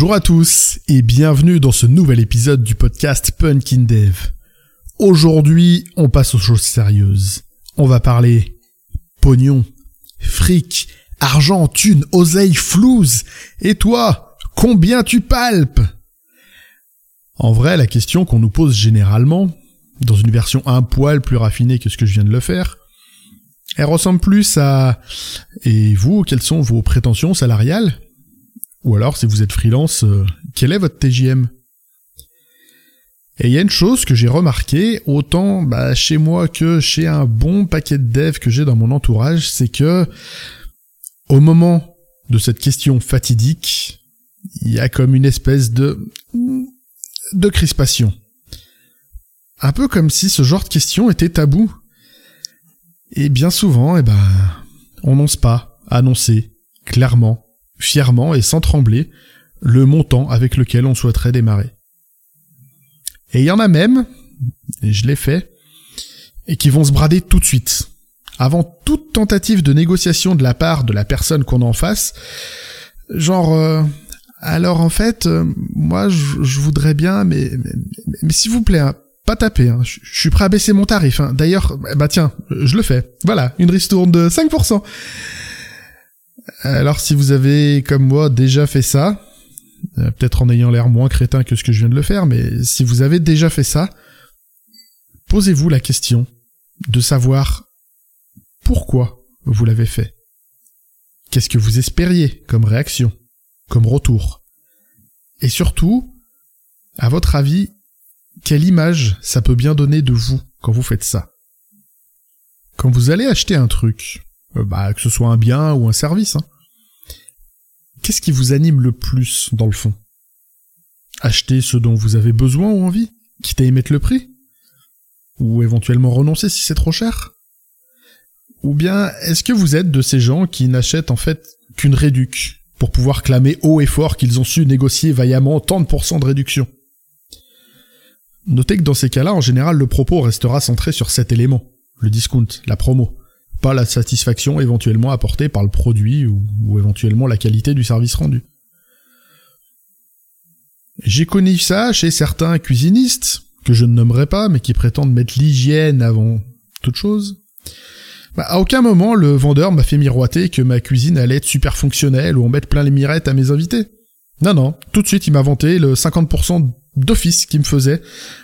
Bonjour à tous et bienvenue dans ce nouvel épisode du podcast Punkin Dev. Aujourd'hui, on passe aux choses sérieuses. On va parler pognon, fric, argent, thune, oseille, flouze. Et toi, combien tu palpes? En vrai, la question qu'on nous pose généralement, dans une version un poil plus raffinée que ce que je viens de le faire, elle ressemble plus à Et vous, quelles sont vos prétentions salariales? Ou alors, si vous êtes freelance, euh, quel est votre TJM et il y a une chose que j'ai remarqué, autant bah, chez moi que chez un bon paquet de devs que j'ai dans mon entourage, c'est que au moment de cette question fatidique, il y a comme une espèce de de crispation. Un peu comme si ce genre de question était tabou. Et bien souvent, eh ben, on n'ose pas annoncer clairement, fièrement et sans trembler le montant avec lequel on souhaiterait démarrer. Et il y en a même, et je l'ai fait, et qui vont se brader tout de suite. Avant toute tentative de négociation de la part de la personne qu'on en face, genre, euh, alors en fait, euh, moi je, voudrais bien, mais, mais, s'il vous plaît, hein, pas taper, hein, je, suis prêt à baisser mon tarif. Hein. D'ailleurs, bah tiens, je le fais. Voilà, une ristourne de 5%. Alors si vous avez, comme moi, déjà fait ça, euh, peut-être en ayant l'air moins crétin que ce que je viens de le faire, mais si vous avez déjà fait ça, posez-vous la question de savoir pourquoi vous l'avez fait. Qu'est-ce que vous espériez comme réaction, comme retour? Et surtout, à votre avis, quelle image ça peut bien donner de vous quand vous faites ça? Quand vous allez acheter un truc, euh, bah, que ce soit un bien ou un service, hein, Qu'est-ce qui vous anime le plus dans le fond? Acheter ce dont vous avez besoin ou envie, quitte à y mettre le prix? Ou éventuellement renoncer si c'est trop cher? Ou bien est-ce que vous êtes de ces gens qui n'achètent en fait qu'une réduc pour pouvoir clamer haut et fort qu'ils ont su négocier vaillamment tant de pourcents de réduction? Notez que dans ces cas-là, en général, le propos restera centré sur cet élément, le discount, la promo pas la satisfaction éventuellement apportée par le produit ou, éventuellement la qualité du service rendu. J'ai connu ça chez certains cuisinistes, que je ne nommerai pas, mais qui prétendent mettre l'hygiène avant toute chose. Bah, à aucun moment le vendeur m'a fait miroiter que ma cuisine allait être super fonctionnelle ou en mettre plein les mirettes à mes invités. Non, non, tout de suite il m'a vanté le 50% d'office qu'il me faisait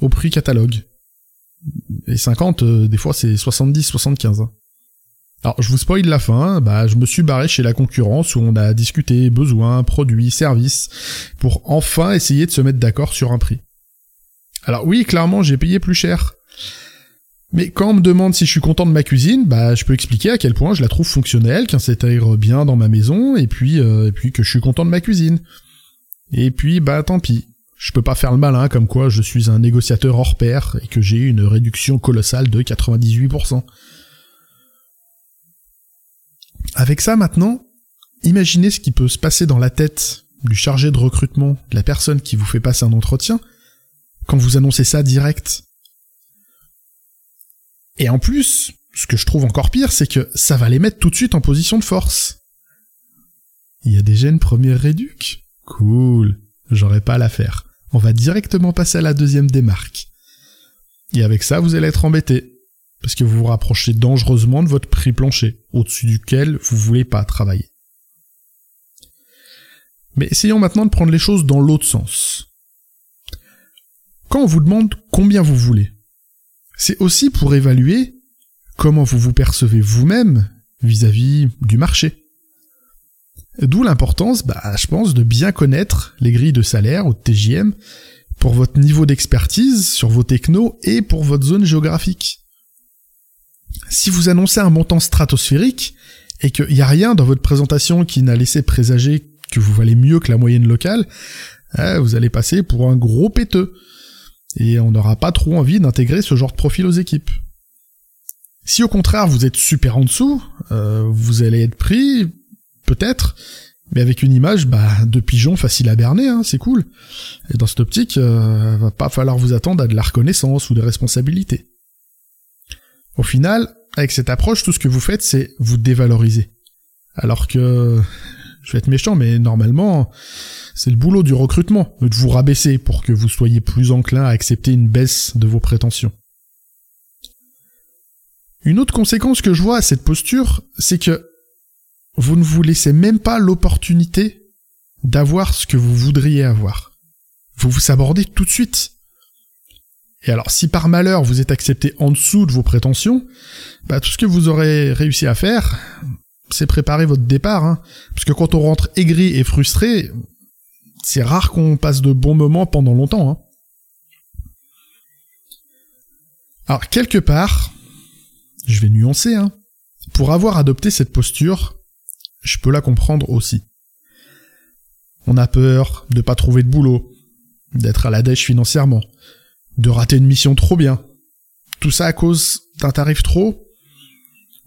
au prix catalogue. Et 50, euh, des fois c'est 70-75. Alors, je vous spoil la fin, bah, je me suis barré chez la concurrence où on a discuté besoins, produits, services, pour enfin essayer de se mettre d'accord sur un prix. Alors oui, clairement, j'ai payé plus cher. Mais quand on me demande si je suis content de ma cuisine, bah, je peux expliquer à quel point je la trouve fonctionnelle, qu'elle s'intègre bien dans ma maison, et puis, euh, et puis que je suis content de ma cuisine. Et puis, bah, tant pis. Je peux pas faire le malin comme quoi je suis un négociateur hors pair et que j'ai une réduction colossale de 98%. Avec ça maintenant, imaginez ce qui peut se passer dans la tête du chargé de recrutement, de la personne qui vous fait passer un entretien, quand vous annoncez ça direct. Et en plus, ce que je trouve encore pire, c'est que ça va les mettre tout de suite en position de force. Il y a déjà une première réduc Cool, j'aurais pas à la faire. On va directement passer à la deuxième démarque. Et avec ça, vous allez être embêté parce que vous vous rapprochez dangereusement de votre prix plancher, au-dessus duquel vous voulez pas travailler. Mais essayons maintenant de prendre les choses dans l'autre sens. Quand on vous demande combien vous voulez, c'est aussi pour évaluer comment vous vous percevez vous-même vis-à-vis du marché. D'où l'importance, bah, je pense, de bien connaître les grilles de salaire ou de TJM pour votre niveau d'expertise sur vos technos et pour votre zone géographique si vous annoncez un montant stratosphérique et qu'il n'y a rien dans votre présentation qui n'a laissé présager que vous valez mieux que la moyenne locale, eh, vous allez passer pour un gros péteux. Et on n'aura pas trop envie d'intégrer ce genre de profil aux équipes. Si au contraire vous êtes super en dessous, euh, vous allez être pris, peut-être, mais avec une image bah, de pigeon facile à berner, hein, c'est cool. Et dans cette optique, euh, va pas falloir vous attendre à de la reconnaissance ou des responsabilités. Au final, avec cette approche, tout ce que vous faites, c'est vous dévaloriser. Alors que, je vais être méchant, mais normalement, C'est le boulot du recrutement, de vous rabaisser pour que vous soyez plus enclin à accepter une baisse de vos prétentions. Une autre conséquence que je vois à cette posture, c'est que vous ne vous laissez même pas l'opportunité d'avoir ce que vous voudriez avoir. Vous vous sabordez tout de suite. Et alors, si par malheur vous êtes accepté en dessous de vos prétentions, bah, tout ce que vous aurez réussi à faire, c'est préparer votre départ. Hein. Parce que quand on rentre aigri et frustré, c'est rare qu'on passe de bons moments pendant longtemps. Hein. Alors, quelque part, je vais nuancer, hein. Pour avoir adopté cette posture, je peux la comprendre aussi. On a peur de pas trouver de boulot, d'être à la dèche financièrement, de rater une mission trop bien. Tout ça à cause d'un tarif trop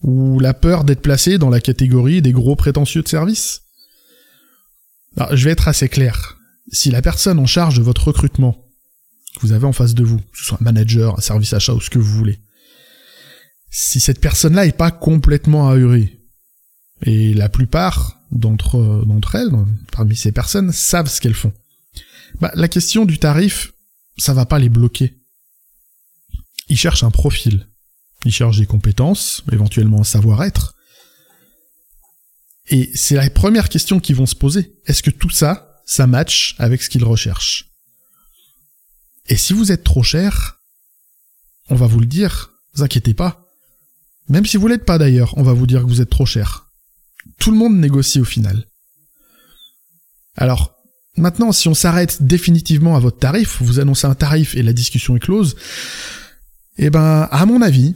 ou la peur d'être placé dans la catégorie des gros prétentieux de service. Alors, je vais être assez clair. Si la personne en charge de votre recrutement que vous avez en face de vous, que ce soit un manager, un service achat ou ce que vous voulez, si cette personne-là est pas complètement ahurie, et la plupart d'entre d'entre elles, parmi ces personnes, savent ce qu'elles font, bah, la question du tarif, ça va pas les bloquer. Ils cherchent un profil. Ils cherchent des compétences, éventuellement un savoir-être. Et c'est la première question qu'ils vont se poser. Est-ce que tout ça, ça match avec ce qu'ils recherchent? Et si vous êtes trop cher, on va vous le dire, vous inquiétez pas. Même si vous l'êtes pas d'ailleurs, on va vous dire que vous êtes trop cher. Tout le monde négocie au final. Alors, maintenant, si on s'arrête définitivement à votre tarif, vous annoncez un tarif et la discussion est close, eh ben, à mon avis,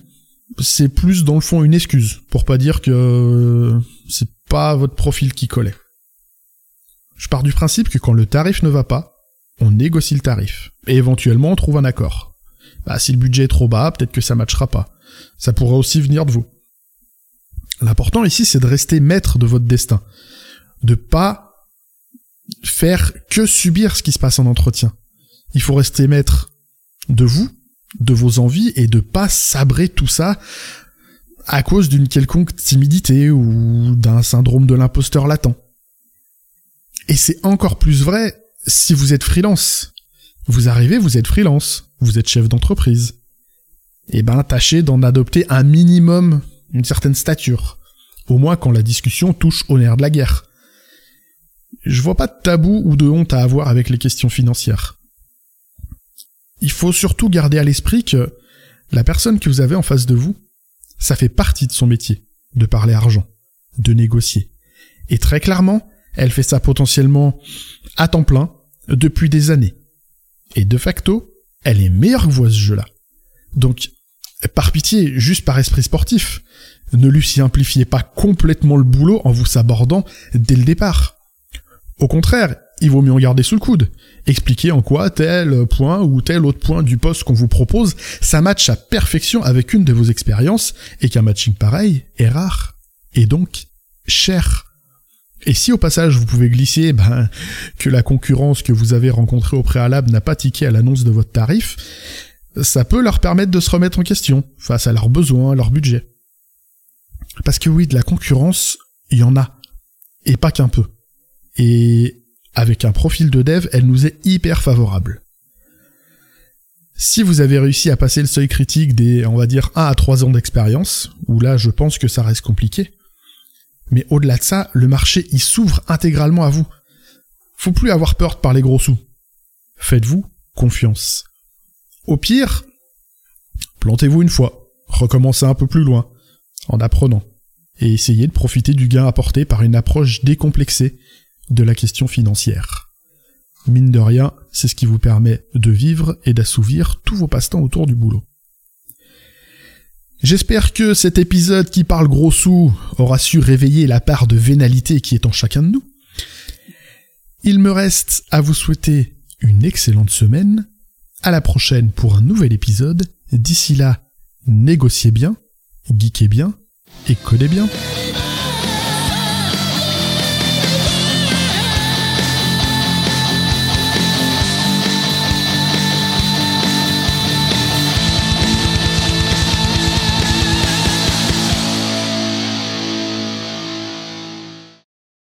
c'est plus dans le fond une excuse pour pas dire que c'est pas votre profil qui collait. Je pars du principe que quand le tarif ne va pas, on négocie le tarif et éventuellement on trouve un accord. Bah, si le budget est trop bas, peut-être que ça matchera pas. Ça pourrait aussi venir de vous. L'important ici, c'est de rester maître de votre destin. De pas faire que subir ce qui se passe en entretien. Il faut rester maître de vous, de vos envies et de pas sabrer tout ça à cause d'une quelconque timidité ou d'un syndrome de l'imposteur latent. Et c'est encore plus vrai si vous êtes freelance. Vous arrivez, vous êtes freelance, vous êtes chef d'entreprise. Eh ben, tâchez d'en adopter un minimum, une certaine stature. Au moins quand la discussion touche au nerf de la guerre. Je vois pas de tabou ou de honte à avoir avec les questions financières il faut surtout garder à l'esprit que la personne que vous avez en face de vous, ça fait partie de son métier, de parler argent, de négocier. Et très clairement, elle fait ça potentiellement à temps plein depuis des années. Et de facto, elle est meilleure que vous à ce jeu-là. Donc, par pitié, juste par esprit sportif, ne lui simplifiez pas complètement le boulot en vous sabordant dès le départ. Au contraire, il vaut mieux en garder sous le coude. Expliquer en quoi tel point ou tel autre point du poste qu'on vous propose, ça match à perfection avec une de vos expériences, et qu'un matching pareil est rare, et donc cher. Et si au passage vous pouvez glisser ben, que la concurrence que vous avez rencontrée au préalable n'a pas tiqué à l'annonce de votre tarif, ça peut leur permettre de se remettre en question face à leurs besoins, à leur budget. Parce que oui, de la concurrence, il y en a. Et pas qu'un peu. Et avec un profil de dev, elle nous est hyper favorable. Si vous avez réussi à passer le seuil critique des, on va dire, 1 à 3 ans d'expérience, où là je pense que ça reste compliqué, mais au-delà de ça, le marché y s'ouvre intégralement à vous. Faut plus avoir peur de parler gros sous. Faites-vous confiance. Au pire, plantez-vous une fois, recommencez un peu plus loin, en apprenant, et essayez de profiter du gain apporté par une approche décomplexée de la question financière. Mine de rien, c'est ce qui vous permet de vivre et d'assouvir tous vos passe-temps autour du boulot. J'espère que cet épisode qui parle gros sous aura su réveiller la part de vénalité qui est en chacun de nous. Il me reste à vous souhaiter une excellente semaine. À la prochaine pour un nouvel épisode. D'ici là, négociez bien, geekez bien et codez bien.